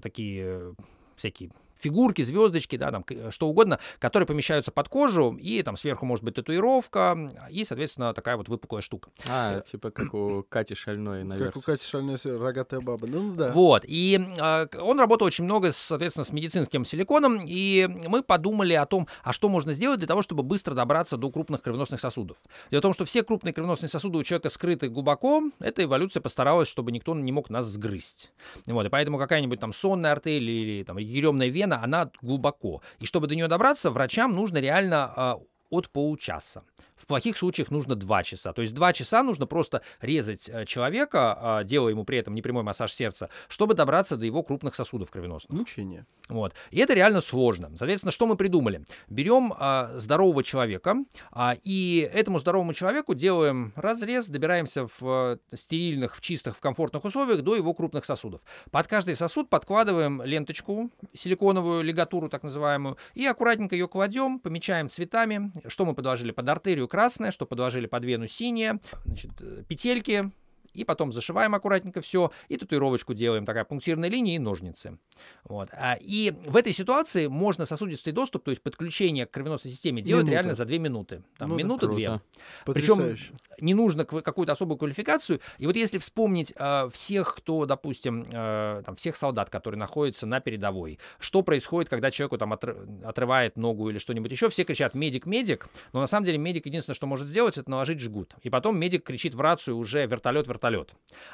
такие э, всякие фигурки, звездочки, да, там, к- что угодно, которые помещаются под кожу, и там сверху может быть татуировка, и, соответственно, такая вот выпуклая штука. А, типа как у <clears throat> Кати Шальной на Как у Кати Шальной рогатая баба. Ну да. Вот, и э, он работал очень много, соответственно, с медицинским силиконом, и мы подумали о том, а что можно сделать для того, чтобы быстро добраться до крупных кровеносных сосудов. Дело в том, что все крупные кровеносные сосуды у человека скрыты глубоко, эта эволюция постаралась, чтобы никто не мог нас сгрызть. Вот, и поэтому какая-нибудь там сонная артерия или там еремная вена, она глубоко. И чтобы до нее добраться, врачам нужно реально а, от получаса. В плохих случаях нужно 2 часа. То есть 2 часа нужно просто резать э, человека, а, делая ему при этом непрямой массаж сердца, чтобы добраться до его крупных сосудов кровеносных. Мучение. Вот. И это реально сложно. Соответственно, что мы придумали? Берем а, здорового человека, а, и этому здоровому человеку делаем разрез, добираемся в э, стерильных, в чистых, в комфортных условиях до его крупных сосудов. Под каждый сосуд подкладываем ленточку, силиконовую лигатуру так называемую, и аккуратненько ее кладем, помечаем цветами, что мы подложили под артерию красное, что подложили под вену синее, значит, э, петельки, и потом зашиваем аккуратненько все, и татуировочку делаем, такая пунктирная линия и ножницы. Вот. А, И в этой ситуации можно сосудистый доступ, то есть подключение к кровеносной системе, делать Минута. реально за две минуты. Там Ну круто. Причем не нужно какую-то особую квалификацию. И вот если вспомнить э, всех, кто, допустим, э, там, всех солдат, которые находятся на передовой, что происходит, когда человеку там отр- отрывает ногу или что-нибудь еще, все кричат «медик, медик», но на самом деле медик единственное, что может сделать, это наложить жгут. И потом медик кричит в рацию уже «вертолет, вертолет».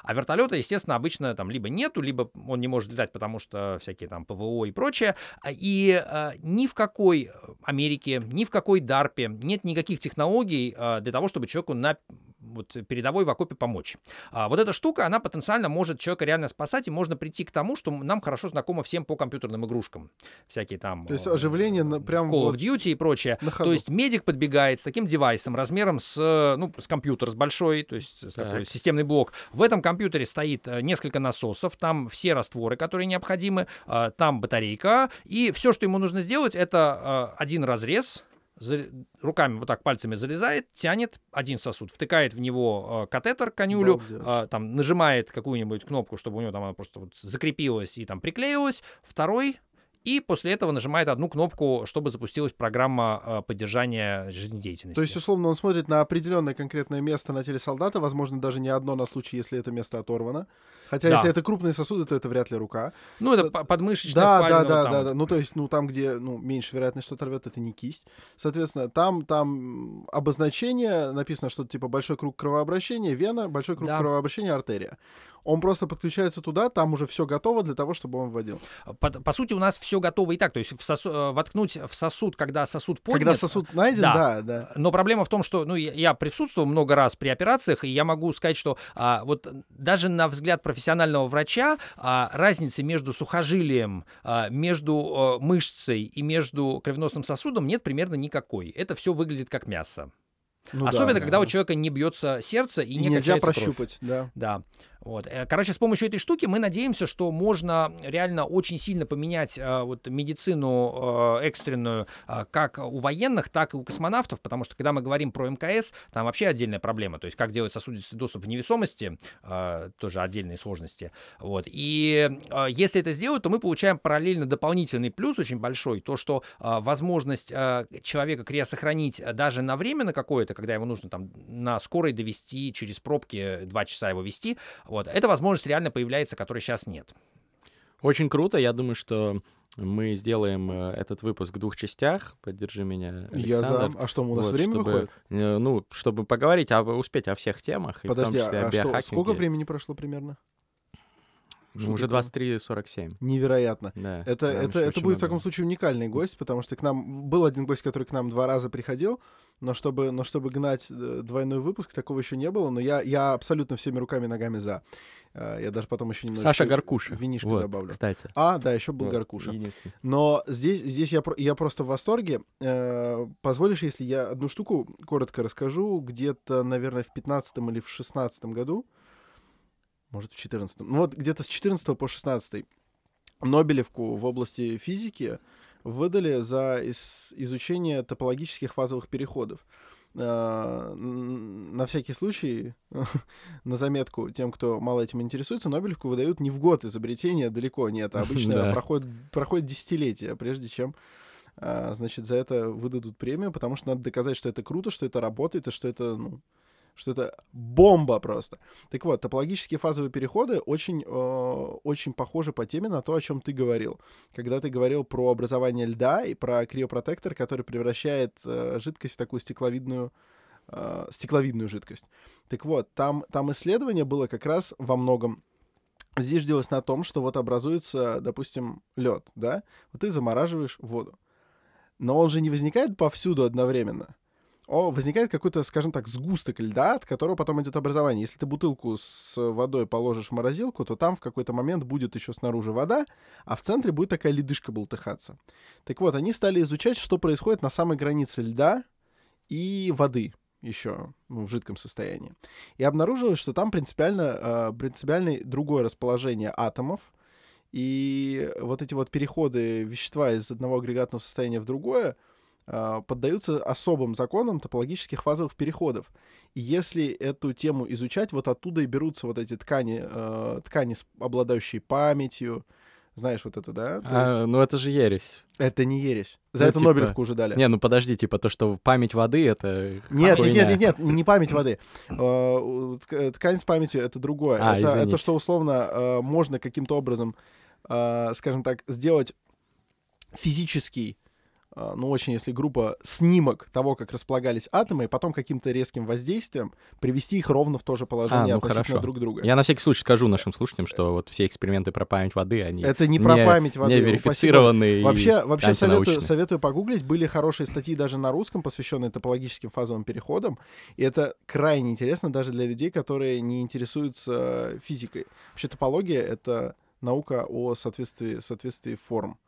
А вертолета, естественно, обычно там либо нету, либо он не может летать, потому что всякие там ПВО и прочее. А, И э, ни в какой Америке, ни в какой Дарпе нет никаких технологий э, для того, чтобы человеку на вот, передовой в окопе помочь. А, вот эта штука, она потенциально может человека реально спасать, и можно прийти к тому, что нам хорошо знакомо всем по компьютерным игрушкам. Всякие там... То есть э, оживление на- прям Call вот of Duty и прочее. То есть медик подбегает с таким девайсом размером с, э, ну, с компьютер, с большой, то есть с такой Так. системный блок. В этом компьютере стоит э, несколько насосов, там все растворы, которые необходимы, э, там батарейка, и все, что ему нужно сделать, это э, один разрез, руками вот так пальцами залезает, тянет один сосуд, втыкает в него э, катетер, конюлю, э, там нажимает какую-нибудь кнопку, чтобы у него там она просто вот закрепилась и там приклеилась, второй и после этого нажимает одну кнопку, чтобы запустилась программа э, поддержания жизнедеятельности. То есть, условно, он смотрит на определенное конкретное место на теле солдата, возможно, даже не одно на случай, если это место оторвано. Хотя, Да. если это крупные сосуды, то это вряд ли рука. ну, это со- по- подмышечная Да, впадина, да, да, там да, да. Ну, то есть, ну, там, где, ну, меньше вероятность, что оторвет, это не кисть. Соответственно, там, там обозначение написано, что типа большой круг кровообращения, вена, большой круг Да. кровообращения, артерия. Он просто подключается туда, там уже все готово для того, чтобы он вводил. По, по сути, у нас все готово и так. То есть в сосу- э, воткнуть в сосуд, когда сосуд поднят... Когда сосуд найден, да. да, да. Но проблема в том, что ну, я, я присутствовал много раз при операциях, и я могу сказать, что а, вот даже на взгляд профессионального врача а, разницы между сухожилием, а, между э, мышцей и между кровеносным сосудом нет примерно никакой. Это все выглядит как мясо. Ну да, Особенно, да. когда у человека не бьется сердце и, И не нельзя кровь. прощупать, да. Да. Вот. Э, короче, с помощью этой штуки мы надеемся, что можно реально очень сильно поменять э, вот, медицину э, экстренную как у военных, так и у космонавтов, потому что когда мы говорим про МКС, там вообще отдельная проблема, то есть как делать сосудистый доступ в невесомости, тоже отдельные сложности. Вот. И если это сделать, то мы получаем параллельно дополнительный плюс очень большой, то, что возможность человека криосохранить даже на время на какое-то, когда ему нужно там на скорой довести через пробки, два часа его вести, вот, эта возможность реально появляется, которой сейчас нет. Очень круто. Я думаю, что мы сделаем э, этот выпуск в двух частях. Поддержи меня, Александр. Я за. А что, у нас Вот, время чтобы, выходит? э, Ну, чтобы поговорить, об, успеть о всех темах. и в том Подожди, числе о а что, биохакинге. сколько времени прошло примерно? Ну, уже такое? 23.47. Невероятно. Да. Это, это, это будет, в таком случае, уникальный гость, потому что к нам был один гость, который к нам два раза приходил, но чтобы, но чтобы гнать э, двойной выпуск, такого еще не было. Но я, я абсолютно всеми руками и ногами за. Э, Я даже потом еще немножко Саша Гаркуша. винишко Вот, добавлю. Кстати. А, да, еще был Вот, Гаркуша. единственный. Но здесь, здесь я, про- я просто в восторге. Э, Позволишь, если я одну штуку коротко расскажу, где-то, наверное, в 15 или в 16 году, может, в 14 ну вот где-то с 14 по 16 Нобелевку в области физики выдали за ис- изучение топологических фазовых переходов. Э, На всякий случай, <laughs> на заметку тем, кто мало этим интересуется, Нобелевку выдают не в год изобретения, далеко нет, а обычно Да. проходит, проходит десятилетия, прежде чем а, значит, за это выдадут премию, потому что надо доказать, что это круто, что это работает, и что это, ну, что это бомба просто. Так вот, топологические фазовые переходы очень, э, очень похожи по теме на то, о чем ты говорил. Когда ты говорил про образование льда и про криопротектор, который превращает э, жидкость в такую стекловидную э, стекловидную жидкость. Так вот, там, там исследование было как раз во многом зиждилось на том, что вот образуется, допустим, лед, да? Вот ты замораживаешь воду. Но он же не возникает повсюду одновременно. О, возникает какой-то, скажем так, сгусток льда, от которого потом идет образование. Если ты бутылку с водой положишь в морозилку, то там в какой-то момент будет еще снаружи вода, а в центре будет такая ледышка болтыхаться. Так вот, они стали изучать, что происходит на самой границе льда и воды еще ну, в жидком состоянии. И обнаружилось, что там принципиально, э, принципиально другое расположение атомов, и вот эти вот переходы вещества из одного агрегатного состояния в другое поддаются особым законам топологических фазовых переходов. И если эту тему изучать, вот оттуда и берутся вот эти ткани, э, ткани, обладающие памятью. Знаешь вот это, да? То А, есть ну это же ересь. это не ересь. За ну, это типа- Нобелевку уже дали. Не, ну подожди, типа то, что память воды, это Нет, хуйня. нет, нет, нет, не память воды. Тк- Ткань с памятью это другое. А, это, это что условно можно каким-то образом, скажем так, сделать физический, ну очень если группа, снимок того, как располагались атомы, и потом каким-то резким воздействием привести их ровно в то же положение ну относительно хорошо. друг друга. Я на всякий случай скажу нашим слушателям, что вот все эксперименты про память воды, они Это не про память воды. не верифицированные. и Вообще, вообще советую, советую погуглить. Были хорошие статьи даже на русском, посвященные топологическим фазовым переходам. И это крайне интересно даже для людей, которые не интересуются физикой. Вообще топология — это наука о соответствии, соответствии форм.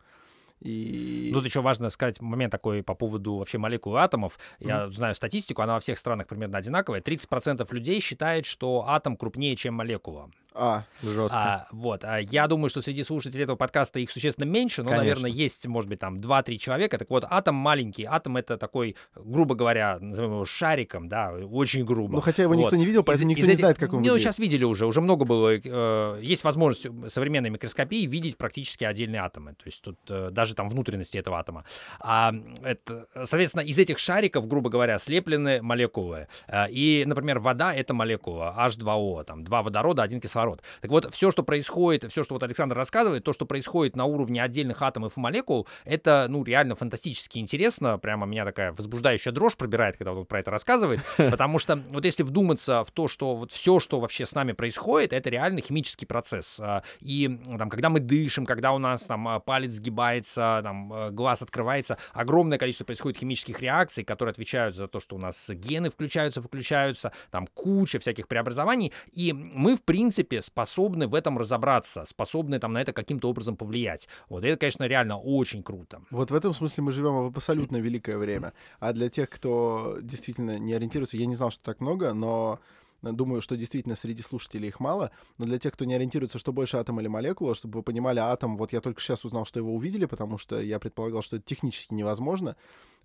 И... Тут еще важно сказать момент такой по поводу вообще молекул атомов. Я знаю статистику, она во всех странах примерно одинаковая. 30% людей считает, что атом крупнее, чем молекула. А, Жестко. А, вот. А я думаю, что среди слушателей этого подкаста их существенно меньше, но, Конечно. наверное, есть, может быть, там 2-3 человека. Так вот, атом маленький. Атом — это такой, грубо говоря, назовем его шариком, да, очень грубо. ну хотя его никто Вот. не видел, Из- поэтому никто из не знает, как он Ну, выглядит. сейчас видели уже, уже много было. э, есть возможность современной микроскопии видеть практически отдельные атомы. То есть тут э, даже там внутренности этого атома. А, это, соответственно, из этих шариков, грубо говоря, слеплены молекулы. Э, И, например, вода — это молекула H2O, там, два водорода, один кислород. Так вот, все, что происходит, все, что вот Александр рассказывает, то, что происходит на уровне отдельных атомов и молекул, это, ну, реально фантастически интересно. Прямо меня такая возбуждающая дрожь пробирает, когда он про это рассказывает. <laughs> Потому что вот если вдуматься в то, что вот все, что вообще с нами происходит, это реально химический процесс. А, И там, когда мы дышим, когда у нас там а, палец сгибается, там э, глаз открывается, огромное количество происходит химических реакций, которые отвечают за то, что у нас гены включаются, выключаются, там куча всяких преобразований. И мы, в принципе, способны в этом разобраться, способны там на это каким-то образом повлиять. Вот это, конечно, реально очень круто. Вот в этом смысле мы живем в абсолютно великое время. А для тех, кто действительно не ориентируется, я не знал, что так много, но Думаю, что действительно среди слушателей их мало, но для тех, кто не ориентируется, что больше атом или молекула, чтобы вы понимали, атом, вот я только сейчас узнал, что его увидели, потому что я предполагал, что это технически невозможно.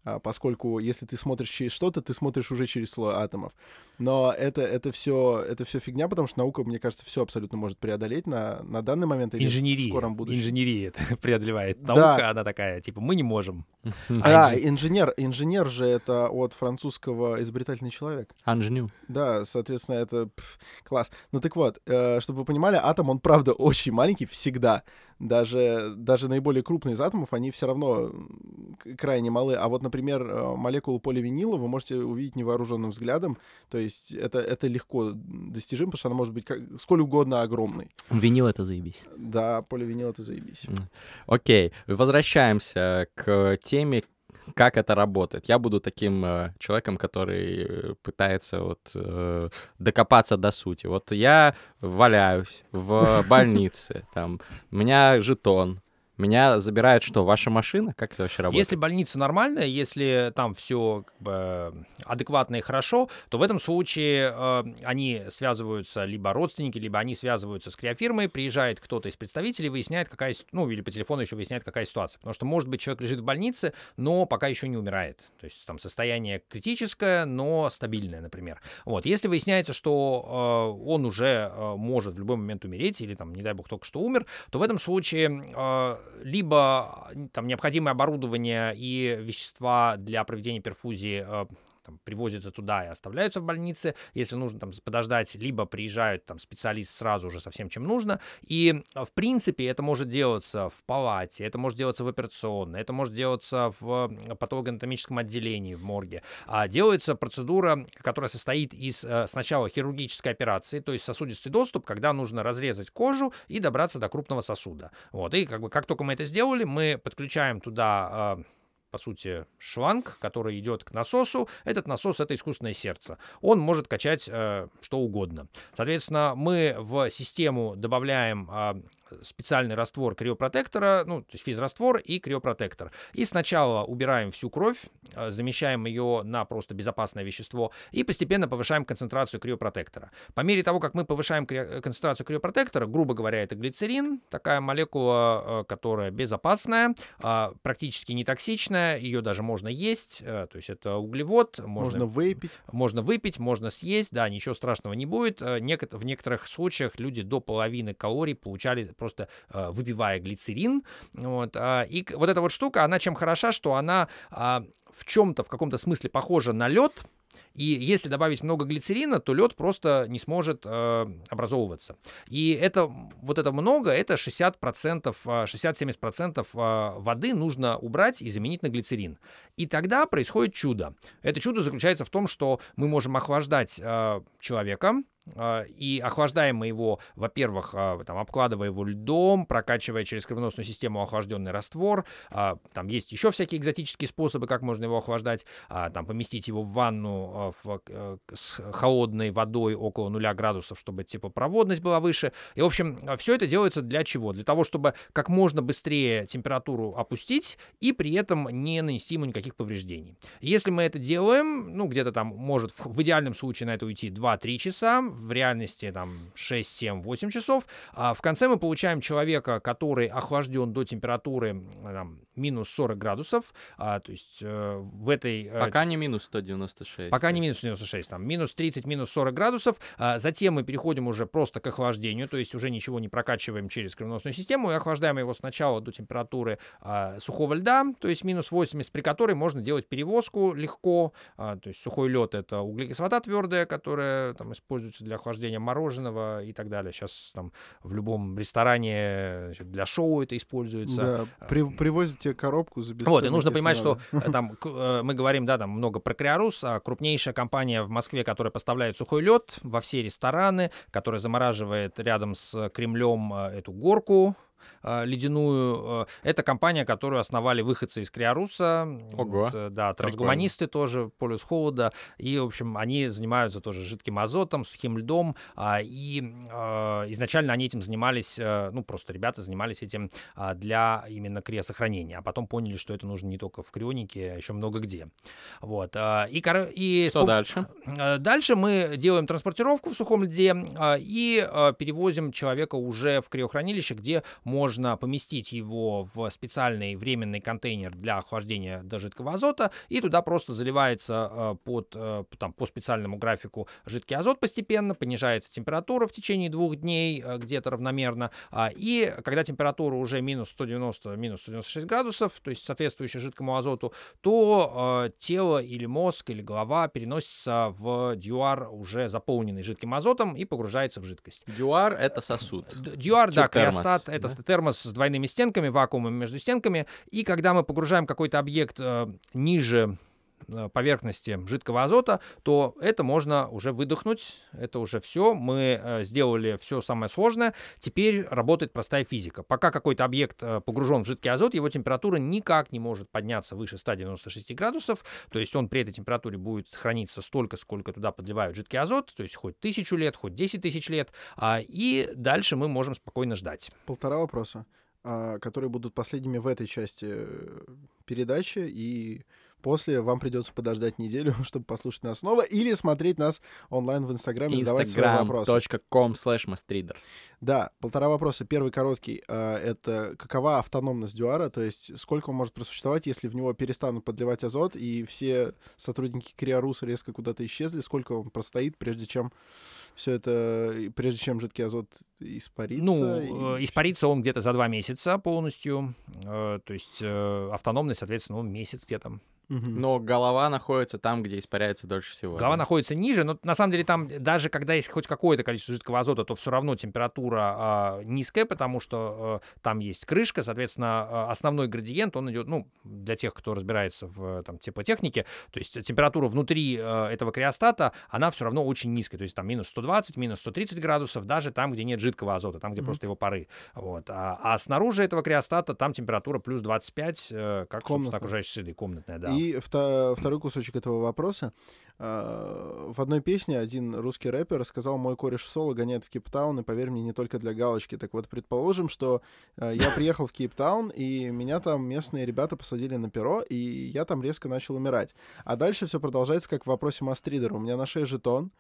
А, поскольку если ты смотришь через что-то, ты смотришь уже через слой атомов. Но это, это все это все фигня, потому что наука, мне кажется, все абсолютно может преодолеть на, на данный момент или Инженерия. в скором будущем. Инженерия это <laughs> преодолевает. Наука, она такая, типа, мы не можем. А, инженер, инженер же это от французского изобретательный человек. Анжню. Да, соответственно, это пф, класс. Ну так вот, э, чтобы вы понимали, атом, он правда очень маленький всегда. Даже, даже наиболее крупные из атомов, они все равно крайне малы. А вот, например, э, молекулу поливинила вы можете увидеть невооруженным взглядом. То есть это, это легко достижимо, потому что она может быть как, сколь угодно огромной. Винил — это заебись. Да, поливинил — это заебись. Окей, возвращаемся к теме, как это работает. Я буду таким э, человеком, который э, пытается вот э, докопаться до сути. Вот я валяюсь в больнице, там, у меня жетон, меня забирает что, ваша машина? Как это вообще работает? Если больница нормальная, если там все как бы, адекватно и хорошо, то в этом случае э, они связываются, либо родственники, либо они связываются с криофирмой, приезжает кто-то из представителей, выясняет, какая, ну, или по телефону еще выясняет, какая ситуация. Потому что, может быть, человек лежит в больнице, но пока еще не умирает. То есть там состояние критическое, но стабильное, например. Вот. Если выясняется, что э, он уже э, может в любой момент умереть, или там, не дай бог, только что умер, то в этом случае э, либо там необходимое оборудование и вещества для проведения перфузии э, там, привозятся туда и оставляются в больнице. Если нужно там подождать, либо приезжают там специалист сразу же со всем, чем нужно. И, в принципе, это может делаться в палате, это может делаться в операционной, это может делаться в патологоанатомическом отделении в морге. А делается процедура, которая состоит из э, сначала хирургической операции, то есть сосудистый доступ, когда нужно разрезать кожу и добраться до крупного сосуда. Вот. И как бы как только мы это сделали, мы подключаем туда э, по сути, шланг, который идет к насосу. Этот насос — это искусственное сердце. Он может качать э, что угодно. Соответственно, мы в систему добавляем э, специальный раствор криопротектора, ну, то есть физраствор и криопротектор. И сначала убираем всю кровь, э, замещаем ее на просто безопасное вещество и постепенно повышаем концентрацию криопротектора. По мере того, как мы повышаем кри- концентрацию криопротектора, грубо говоря, это глицерин, такая молекула, э, которая безопасная, э, практически не токсичная, ее даже можно есть, э, то есть это углевод. Можно, можно выпить. Можно выпить, можно съесть, да, ничего страшного не будет. Э, в некоторых случаях люди до половины калорий получали просто э, выпивая глицерин. Вот. А, и вот эта вот штука, она чем хороша, что она а, в чем-то, в каком-то смысле похожа на лед, и если добавить много глицерина, то лед просто не сможет э, образовываться. И это вот это много, это 60%, 60-70% э, э, воды нужно убрать и заменить на глицерин. И тогда происходит чудо. Это чудо заключается в том, что мы можем охлаждать э, человека, и охлаждаем мы его, во-первых, а, там, обкладывая его льдом, прокачивая через кровеносную систему охлажденный раствор. А, там есть еще всякие экзотические способы, как можно его охлаждать. Там, поместить его в ванну э, с холодной водой около нуля градусов, чтобы теплопроводность была выше. И, в общем, все это делается для чего? Для того, чтобы как можно быстрее температуру опустить и при этом не нанести ему никаких повреждений. Если мы это делаем, ну, где-то там может в идеальном случае на это уйти 2-3 часа, в реальности там 6, 7, 8 часов. А в конце мы получаем человека, который охлажден до температуры там, минус 40 градусов. А, то есть э, в этой... Э, пока не минус 196. Пока не минус 196, там минус 30, минус 40 градусов. А, затем мы переходим уже просто к охлаждению, то есть уже ничего не прокачиваем через кровеносную систему и охлаждаем его сначала до температуры а, сухого льда, то есть минус 80, при которой можно делать перевозку легко. А, то есть сухой лед это углекислота твердая, которая там используется для охлаждения мороженого и так далее. Сейчас там в любом ресторане значит, для шоу это используется. Да, а, при, привозят тебе коробку за Вот, и нужно понимать, надо. что э, там э, мы говорим, да, там много про Криорус, а крупнейшая компания в Москве, которая поставляет сухой лед во все рестораны, которая замораживает рядом с Кремлем э, эту горку, ледяную. Э, это компания, которую основали выходцы из Криоруса. Ого. Вот, э, да, трансгуманисты тоже, полюс холода. И, в общем, они занимаются тоже жидким азотом, сухим льдом. а, И э, изначально они этим занимались, э, ну, просто ребята занимались этим а, для именно криосохранения. А потом поняли, что это нужно не только в крионике, а еще много где. Вот. а, И, и Что дальше? Э, Дальше мы делаем транспортировку в сухом льде и перевозим человека уже в криохранилище, где можно поместить его в специальный временный контейнер для охлаждения до жидкого азота, и туда просто заливается а, под, э, там, по специальному графику жидкий азот постепенно, понижается температура в течение двух дней э, где-то равномерно, а, и когда температура уже минус 190, минус 196 градусов, то есть соответствующая жидкому азоту, то э, тело или мозг или голова переносится в дюар, уже заполненный жидким азотом, и погружается в жидкость. Дюар — это сосуд. Дюар, да, криостат, это да? Термос с двойными стенками, вакуумом между стенками. И когда мы погружаем какой-то объект э, ниже поверхности жидкого азота, то это можно уже выдохнуть. Это уже все. Мы э, сделали все самое сложное. Теперь работает простая физика. Пока какой-то объект э, погружен в жидкий азот, его температура никак не может подняться выше 196 градусов. То есть он при этой температуре будет храниться столько, сколько туда подливают жидкий азот, то есть хоть тысячу лет, хоть 10 тысяч лет. А, и дальше мы можем спокойно ждать. Полтора вопроса, а, которые будут последними в этой части э, передачи, и после вам придется подождать неделю, <laughs> чтобы послушать нас снова, или смотреть нас онлайн в Инстаграме, задавать свои вопросы. Instagram.com slash mastrider. Да, полтора вопроса. Первый короткий. а, Это какова автономность Дюара? То есть сколько он может просуществовать, если в него перестанут подливать азот, и все сотрудники Криоруса резко куда-то исчезли? Сколько он простоит, прежде чем все это, прежде чем жидкий азот испарится? Ну, и- э, испарится он где-то за два месяца полностью. Э, То есть э, автономный, соответственно, он месяц где-то. Но голова находится там, где испаряется дольше всего. Голова да? находится ниже, но на самом деле там даже когда есть хоть какое-то количество жидкого азота, то все равно температура а, низкая, потому что э, там есть крышка, соответственно, э, основной градиент, он идет, ну, для тех, кто разбирается в э, там, теплотехнике, то есть температура внутри э, этого криостата, она все равно очень низкая, то есть там минус 120, минус 130 градусов, даже там, где нет жидкого азота, там, где Мгм. просто его пары. Вот. А, а снаружи этого криостата там температура плюс 25, э, как, собственно, Комнатная. окружающей среды, комнатная, да. И вто- второй кусочек этого вопроса. А, В одной песне один русский рэпер сказал, мой кореш соло гоняет в Кейптаун, и поверь мне, не только для галочки. Так вот, предположим, что а, я приехал в Кейптаун, и меня там местные ребята посадили на перо, и я там резко начал умирать. А дальше все продолжается, как в вопросе Мастридера. У меня на шее жетон,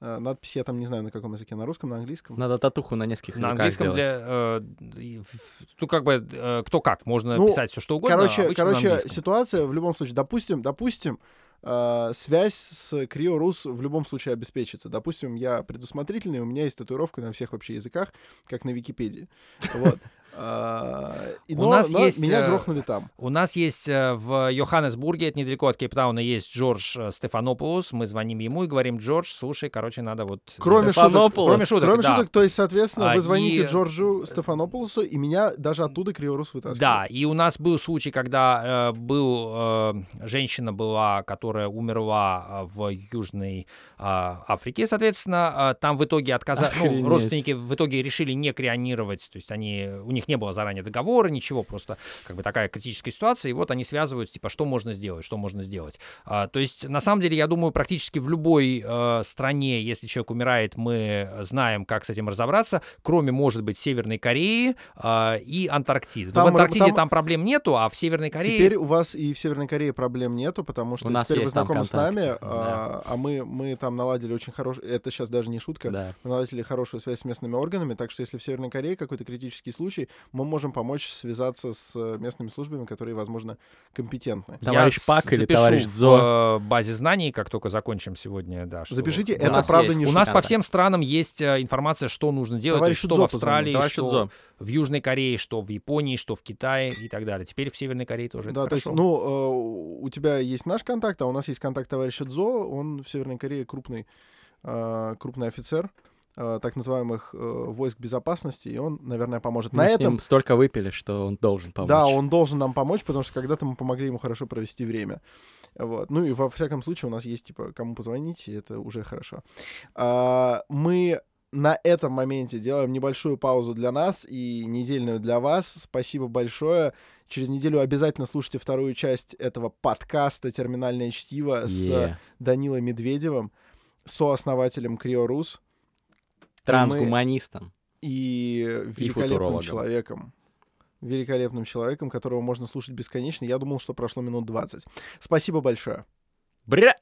надпись я там не знаю на каком языке, на русском, на английском. Надо татуху на нескольких На языках английском сделать. для... э, Тут как бы э, кто как, можно Ну, писать все что угодно. Короче, короче ситуация в любом случае, допустим, допустим, э, связь с Криорус в любом случае обеспечится. Допустим, я предусмотрительный, у меня есть татуировка на всех вообще языках, как на Википедии. Вот. А, и У но- нас но есть, меня э, грохнули там. У нас есть э, в Йоханнесбурге, это недалеко от Кейптауна, есть Джордж э, Стефанополус. Мы звоним ему и говорим, Джордж, слушай, короче, надо вот... Кроме шуток. Кроме шуток, кроме да. шуток, то есть, соответственно, А, вы звоните и- Джорджу Стефанополусу, и меня даже оттуда Криорус вытаскивает. Да, и у нас был случай, когда э, был э, женщина была, которая умерла в Южной э, Африке, соответственно, э, там в итоге отказали, ну, родственники в итоге решили не крионировать, то есть они, у них не было заранее договора, ничего, просто как бы такая критическая ситуация, и вот они связываются, типа, что можно сделать, что можно сделать. А, то есть, на самом деле, я думаю, практически в любой э, стране, если человек умирает, мы знаем, как с этим разобраться, кроме, может быть, Северной Кореи а, и Антарктиды. Но Там в Антарктиде там- там... проблем нету, а в Северной Корее... Теперь у вас и в Северной Корее проблем нету, потому что У нас теперь вы знакомы с нами, а, а мы, мы там наладили очень хороший... Это сейчас даже не шутка. Да. Мы наладили хорошую связь с местными органами, так что если в Северной Корее какой-то критический случай, мы можем помочь связаться с э, местными службами, которые, возможно, компетентны. Товарищ Я Пак или товарищ в Зо. э, базе знаний, как только закончим сегодня, да. что- Запишите, у это правда есть- не У шутка. нас по всем странам есть э, информация, что нужно делать, то есть Товарищу что в Дзо Австралии, Товарищ что Дзо. в Южной Корее, что в Японии, что в Китае и так далее. Теперь в Северной Корее тоже Да, это то есть, хорошо. ну, э, у тебя есть наш контакт, а у нас есть контакт товарища Дзо, он в Северной Корее крупный, крупный офицер так называемых э, войск безопасности, и он, наверное, поможет. Мы На с этом ним столько выпили, что он должен помочь. Да, он должен нам помочь, потому что когда-то мы помогли ему хорошо провести время. Вот. Ну и во всяком случае у нас есть, типа, кому позвонить, и это уже хорошо. А, мы на этом моменте делаем небольшую паузу для нас и недельную для вас. Спасибо большое. Через неделю обязательно слушайте вторую часть этого подкаста «Терминальное чтиво» с Е. Данилой Медведевым, сооснователем Криорус Трансгуманистом. и великолепным футурологом. человеком. Великолепным человеком, которого можно слушать бесконечно. Я думал, что прошло минут 20. Спасибо большое. Бря!